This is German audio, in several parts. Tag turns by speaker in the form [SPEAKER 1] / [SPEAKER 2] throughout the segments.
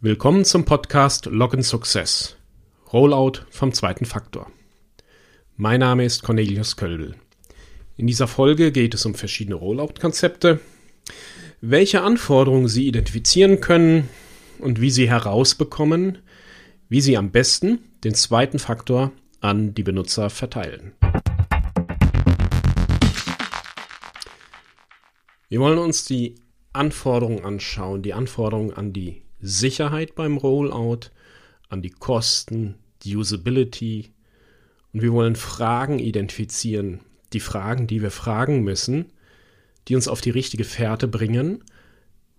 [SPEAKER 1] Willkommen zum Podcast Login Success. Rollout vom zweiten Faktor. Mein Name ist Cornelius Kölbel. In dieser Folge geht es um verschiedene Rollout-Konzepte, welche Anforderungen Sie identifizieren können und wie Sie herausbekommen, wie Sie am besten den zweiten Faktor an die Benutzer verteilen. Wir wollen uns die Anforderungen anschauen, die Anforderungen an die Sicherheit beim Rollout, an die Kosten, die Usability. Und wir wollen Fragen identifizieren, die Fragen, die wir fragen müssen, die uns auf die richtige Fährte bringen,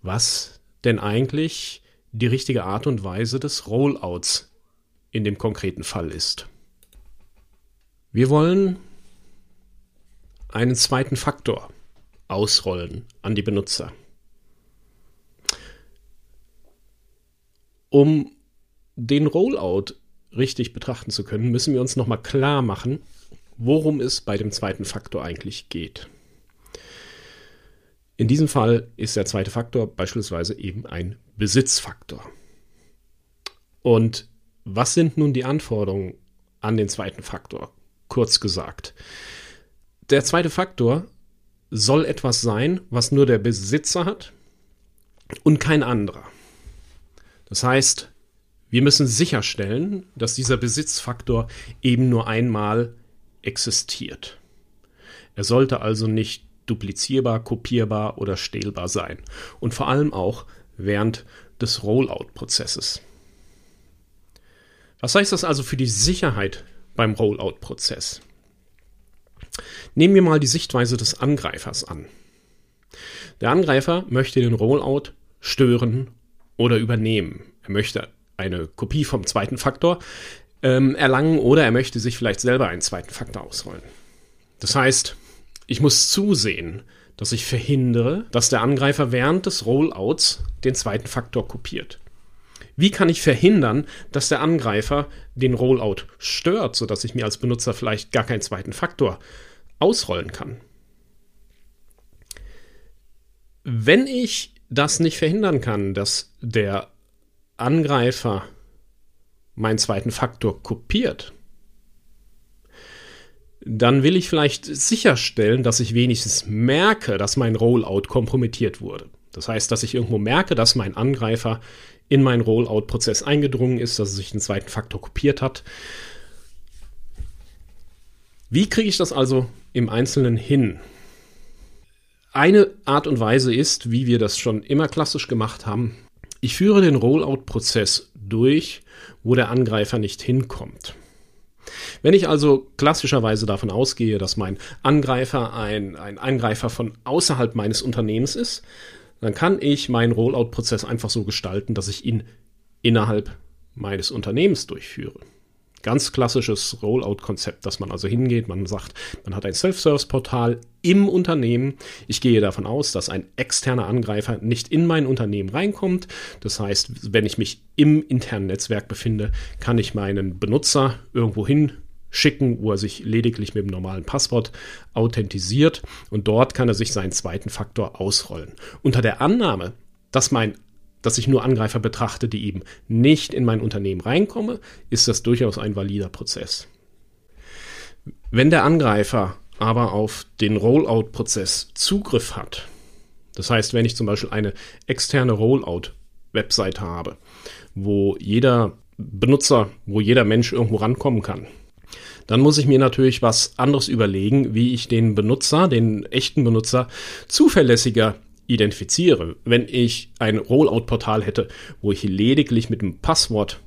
[SPEAKER 1] was denn eigentlich die richtige Art und Weise des Rollouts in dem konkreten Fall ist. Wir wollen einen zweiten Faktor ausrollen an die Benutzer. Um den Rollout richtig betrachten zu können, müssen wir uns nochmal klar machen, worum es bei dem zweiten Faktor eigentlich geht. In diesem Fall ist der zweite Faktor beispielsweise eben ein Besitzfaktor. Und was sind nun die Anforderungen an den zweiten Faktor? Kurz gesagt. Der zweite Faktor soll etwas sein, was nur der Besitzer hat und kein anderer. Das heißt, wir müssen sicherstellen, dass dieser Besitzfaktor eben nur einmal existiert. Er sollte also nicht duplizierbar, kopierbar oder stählbar sein. Und vor allem auch während des Rollout-Prozesses. Was heißt das also für die Sicherheit beim Rollout-Prozess? Nehmen wir mal die Sichtweise des Angreifers an. Der Angreifer möchte den Rollout stören oder übernehmen. Er möchte eine Kopie vom zweiten Faktor ähm, erlangen oder er möchte sich vielleicht selber einen zweiten Faktor ausrollen. Das heißt, ich muss zusehen, dass ich verhindere, dass der Angreifer während des Rollouts den zweiten Faktor kopiert. Wie kann ich verhindern, dass der Angreifer den Rollout stört, sodass ich mir als Benutzer vielleicht gar keinen zweiten Faktor ausrollen kann? Wenn ich das nicht verhindern kann, dass der Angreifer meinen zweiten Faktor kopiert, dann will ich vielleicht sicherstellen, dass ich wenigstens merke, dass mein Rollout kompromittiert wurde. Das heißt, dass ich irgendwo merke, dass mein Angreifer in meinen Rollout-Prozess eingedrungen ist, dass er sich den zweiten Faktor kopiert hat. Wie kriege ich das also im Einzelnen hin? Eine Art und Weise ist, wie wir das schon immer klassisch gemacht haben, ich führe den Rollout-Prozess durch, wo der Angreifer nicht hinkommt. Wenn ich also klassischerweise davon ausgehe, dass mein Angreifer ein, ein Angreifer von außerhalb meines Unternehmens ist, dann kann ich meinen Rollout-Prozess einfach so gestalten, dass ich ihn innerhalb meines Unternehmens durchführe. Ganz klassisches Rollout-Konzept, dass man also hingeht, man sagt, man hat ein Self-Service-Portal im Unternehmen. Ich gehe davon aus, dass ein externer Angreifer nicht in mein Unternehmen reinkommt. Das heißt, wenn ich mich im internen Netzwerk befinde, kann ich meinen Benutzer irgendwo hin schicken, wo er sich lediglich mit dem normalen Passwort authentisiert und dort kann er sich seinen zweiten Faktor ausrollen. Unter der Annahme, dass mein dass ich nur Angreifer betrachte, die eben nicht in mein Unternehmen reinkommen, ist das durchaus ein valider Prozess. Wenn der Angreifer aber auf den Rollout-Prozess Zugriff hat, das heißt, wenn ich zum Beispiel eine externe Rollout-Website habe, wo jeder Benutzer, wo jeder Mensch irgendwo rankommen kann, dann muss ich mir natürlich was anderes überlegen, wie ich den Benutzer, den echten Benutzer, zuverlässiger identifiziere. Wenn ich ein Rollout-Portal hätte, wo ich lediglich mit dem Passwort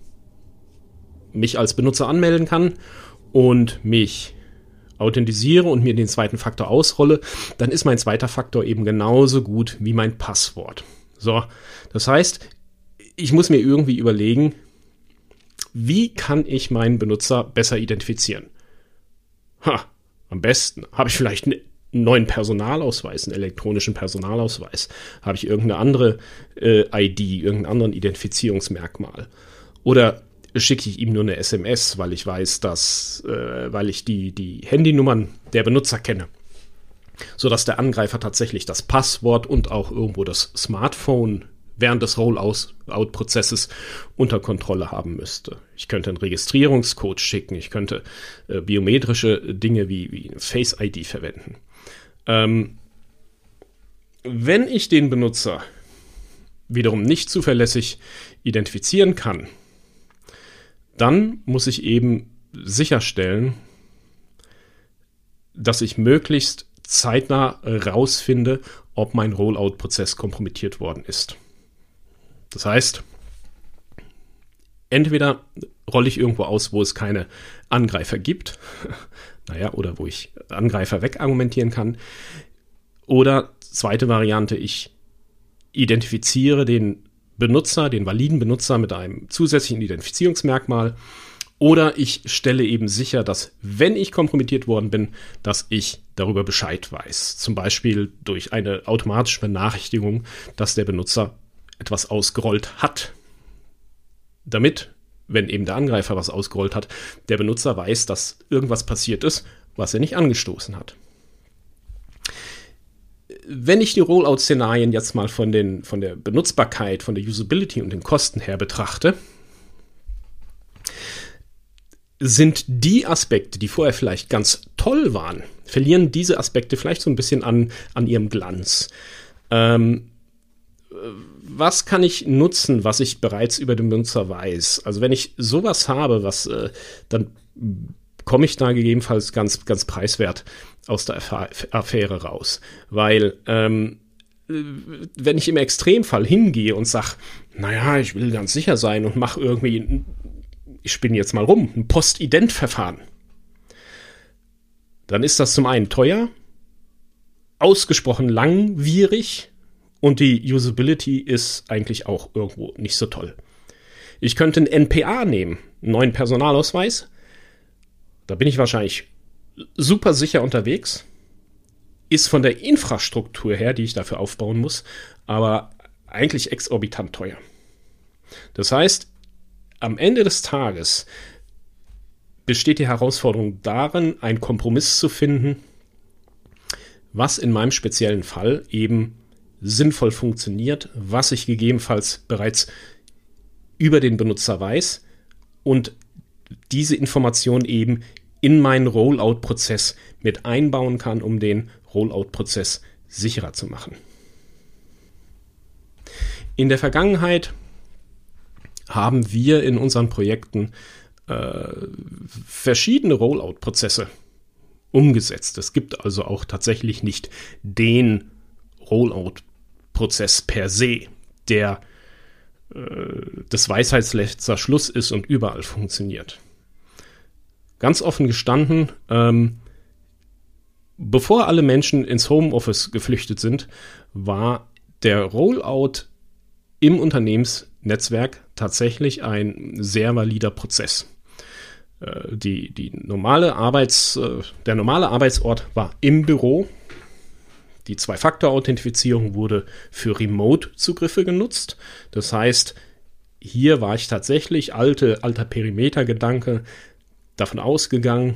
[SPEAKER 1] mich als Benutzer anmelden kann und mich authentisiere und mir den zweiten Faktor ausrolle, dann ist mein zweiter Faktor eben genauso gut wie mein Passwort. So, das heißt, ich muss mir irgendwie überlegen, wie kann ich meinen Benutzer besser identifizieren? Ha, am besten habe ich vielleicht eine neuen Personalausweis, einen elektronischen Personalausweis? Habe ich irgendeine andere äh, ID, irgendeinen anderen Identifizierungsmerkmal? Oder schicke ich ihm nur eine SMS, weil ich weiß, dass, äh, weil ich die, die Handynummern der Benutzer kenne? Sodass der Angreifer tatsächlich das Passwort und auch irgendwo das Smartphone während des Rollout-Prozesses unter Kontrolle haben müsste. Ich könnte einen Registrierungscode schicken, ich könnte äh, biometrische Dinge wie, wie Face ID verwenden. Ähm, wenn ich den Benutzer wiederum nicht zuverlässig identifizieren kann, dann muss ich eben sicherstellen, dass ich möglichst zeitnah rausfinde, ob mein Rollout-Prozess kompromittiert worden ist. Das heißt, entweder rolle ich irgendwo aus, wo es keine Angreifer gibt, naja, oder wo ich Angreifer wegargumentieren kann, oder zweite Variante, ich identifiziere den Benutzer, den validen Benutzer mit einem zusätzlichen Identifizierungsmerkmal oder ich stelle eben sicher, dass wenn ich kompromittiert worden bin, dass ich darüber Bescheid weiß. Zum Beispiel durch eine automatische Benachrichtigung, dass der Benutzer etwas ausgerollt hat. Damit, wenn eben der Angreifer was ausgerollt hat, der Benutzer weiß, dass irgendwas passiert ist, was er nicht angestoßen hat wenn ich die Rollout-Szenarien jetzt mal von, den, von der Benutzbarkeit, von der Usability und den Kosten her betrachte, sind die Aspekte, die vorher vielleicht ganz toll waren, verlieren diese Aspekte vielleicht so ein bisschen an, an ihrem Glanz. Ähm, was kann ich nutzen, was ich bereits über den Benutzer weiß? Also wenn ich sowas habe, was äh, dann komme ich da gegebenenfalls ganz, ganz preiswert aus der Affäre raus. Weil, ähm, wenn ich im Extremfall hingehe und sage, naja, ich will ganz sicher sein und mache irgendwie, ich spinne jetzt mal rum, ein Postident-Verfahren, dann ist das zum einen teuer, ausgesprochen langwierig und die Usability ist eigentlich auch irgendwo nicht so toll. Ich könnte einen NPA nehmen, einen neuen Personalausweis. Da bin ich wahrscheinlich super sicher unterwegs, ist von der Infrastruktur her, die ich dafür aufbauen muss, aber eigentlich exorbitant teuer. Das heißt, am Ende des Tages besteht die Herausforderung darin, einen Kompromiss zu finden, was in meinem speziellen Fall eben sinnvoll funktioniert, was ich gegebenenfalls bereits über den Benutzer weiß und diese Information eben in meinen Rollout-Prozess mit einbauen kann, um den Rollout-Prozess sicherer zu machen. In der Vergangenheit haben wir in unseren Projekten äh, verschiedene Rollout-Prozesse umgesetzt. Es gibt also auch tatsächlich nicht den Rollout-Prozess per se, der äh, das Weisheitsletzter Schluss ist und überall funktioniert ganz offen gestanden, ähm, bevor alle Menschen ins Homeoffice geflüchtet sind, war der Rollout im Unternehmensnetzwerk tatsächlich ein sehr valider Prozess. Äh, die, die normale Arbeits, äh, der normale Arbeitsort war im Büro. Die Zwei-Faktor-Authentifizierung wurde für Remote-Zugriffe genutzt. Das heißt, hier war ich tatsächlich alte, alter Perimeter-Gedanke davon ausgegangen,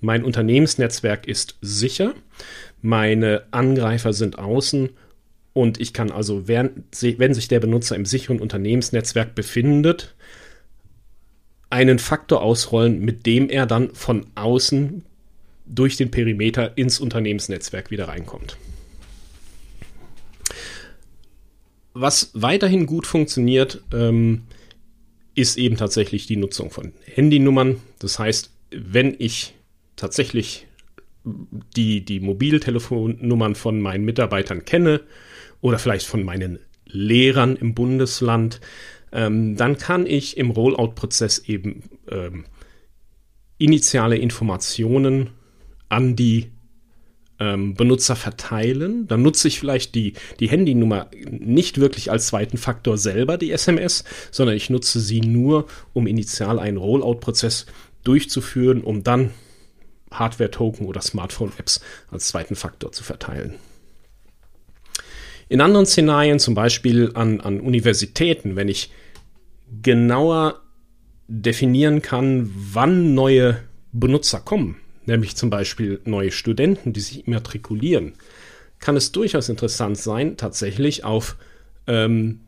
[SPEAKER 1] mein Unternehmensnetzwerk ist sicher, meine Angreifer sind außen und ich kann also, während, wenn sich der Benutzer im sicheren Unternehmensnetzwerk befindet, einen Faktor ausrollen, mit dem er dann von außen durch den Perimeter ins Unternehmensnetzwerk wieder reinkommt. Was weiterhin gut funktioniert, ähm, ist eben tatsächlich die Nutzung von Handynummern. Das heißt, wenn ich tatsächlich die, die Mobiltelefonnummern von meinen Mitarbeitern kenne oder vielleicht von meinen Lehrern im Bundesland, ähm, dann kann ich im Rollout-Prozess eben ähm, initiale Informationen an die ähm, Benutzer verteilen. Dann nutze ich vielleicht die, die Handynummer nicht wirklich als zweiten Faktor selber, die SMS, sondern ich nutze sie nur, um initial einen Rollout-Prozess durchzuführen, um dann Hardware-Token oder Smartphone-Apps als zweiten Faktor zu verteilen. In anderen Szenarien, zum Beispiel an, an Universitäten, wenn ich genauer definieren kann, wann neue Benutzer kommen, nämlich zum Beispiel neue Studenten, die sich immatrikulieren, kann es durchaus interessant sein, tatsächlich auf ähm,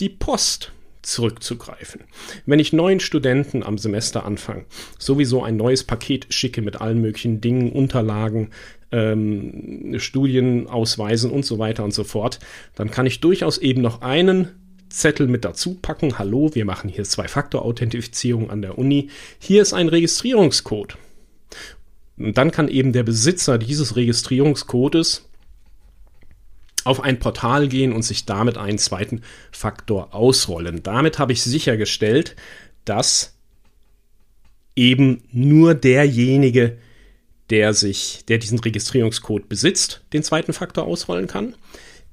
[SPEAKER 1] die Post zurückzugreifen. Wenn ich neuen Studenten am Semesteranfang sowieso ein neues Paket schicke mit allen möglichen Dingen, Unterlagen, ähm, Studienausweisen und so weiter und so fort, dann kann ich durchaus eben noch einen Zettel mit dazu packen. Hallo, wir machen hier Zwei-Faktor-Authentifizierung an der Uni. Hier ist ein Registrierungscode. Und dann kann eben der Besitzer dieses Registrierungscodes auf ein Portal gehen und sich damit einen zweiten Faktor ausrollen. Damit habe ich sichergestellt, dass eben nur derjenige, der sich, der diesen Registrierungscode besitzt, den zweiten Faktor ausrollen kann.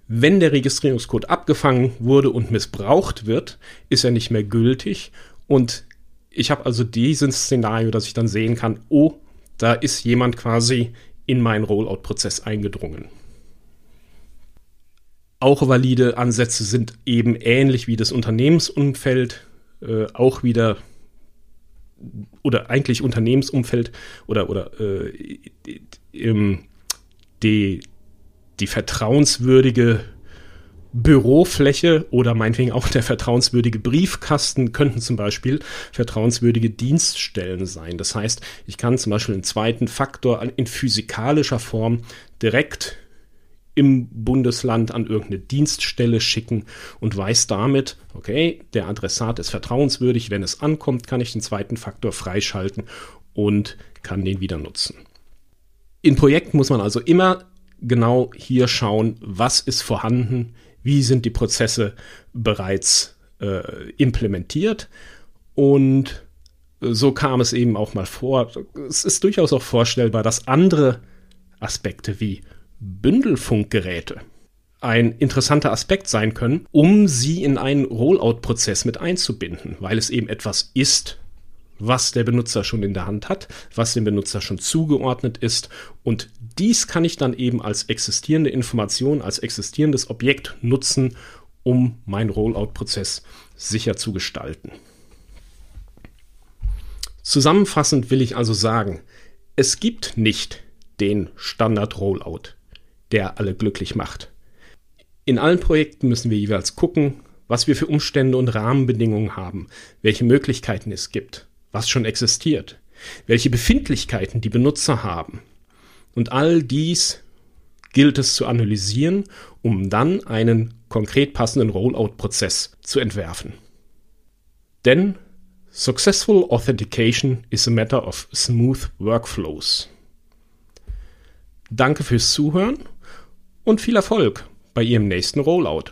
[SPEAKER 1] Wenn der Registrierungscode abgefangen wurde und missbraucht wird, ist er nicht mehr gültig und ich habe also dieses Szenario, dass ich dann sehen kann, oh, da ist jemand quasi in meinen Rollout-Prozess eingedrungen. Auch valide Ansätze sind eben ähnlich wie das Unternehmensumfeld, äh, auch wieder oder eigentlich Unternehmensumfeld oder, oder äh, die, die, die vertrauenswürdige Bürofläche oder meinetwegen auch der vertrauenswürdige Briefkasten könnten zum Beispiel vertrauenswürdige Dienststellen sein. Das heißt, ich kann zum Beispiel einen zweiten Faktor in physikalischer Form direkt im Bundesland an irgendeine Dienststelle schicken und weiß damit, okay, der Adressat ist vertrauenswürdig, wenn es ankommt, kann ich den zweiten Faktor freischalten und kann den wieder nutzen. In Projekten muss man also immer genau hier schauen, was ist vorhanden, wie sind die Prozesse bereits äh, implementiert und so kam es eben auch mal vor. Es ist durchaus auch vorstellbar, dass andere Aspekte wie Bündelfunkgeräte ein interessanter Aspekt sein können, um sie in einen Rollout-Prozess mit einzubinden, weil es eben etwas ist, was der Benutzer schon in der Hand hat, was dem Benutzer schon zugeordnet ist und dies kann ich dann eben als existierende Information, als existierendes Objekt nutzen, um meinen Rollout-Prozess sicher zu gestalten. Zusammenfassend will ich also sagen, es gibt nicht den Standard-Rollout der alle glücklich macht. In allen Projekten müssen wir jeweils gucken, was wir für Umstände und Rahmenbedingungen haben, welche Möglichkeiten es gibt, was schon existiert, welche Befindlichkeiten die Benutzer haben. Und all dies gilt es zu analysieren, um dann einen konkret passenden Rollout-Prozess zu entwerfen. Denn Successful Authentication is a matter of smooth workflows. Danke fürs Zuhören und viel Erfolg bei Ihrem nächsten Rollout.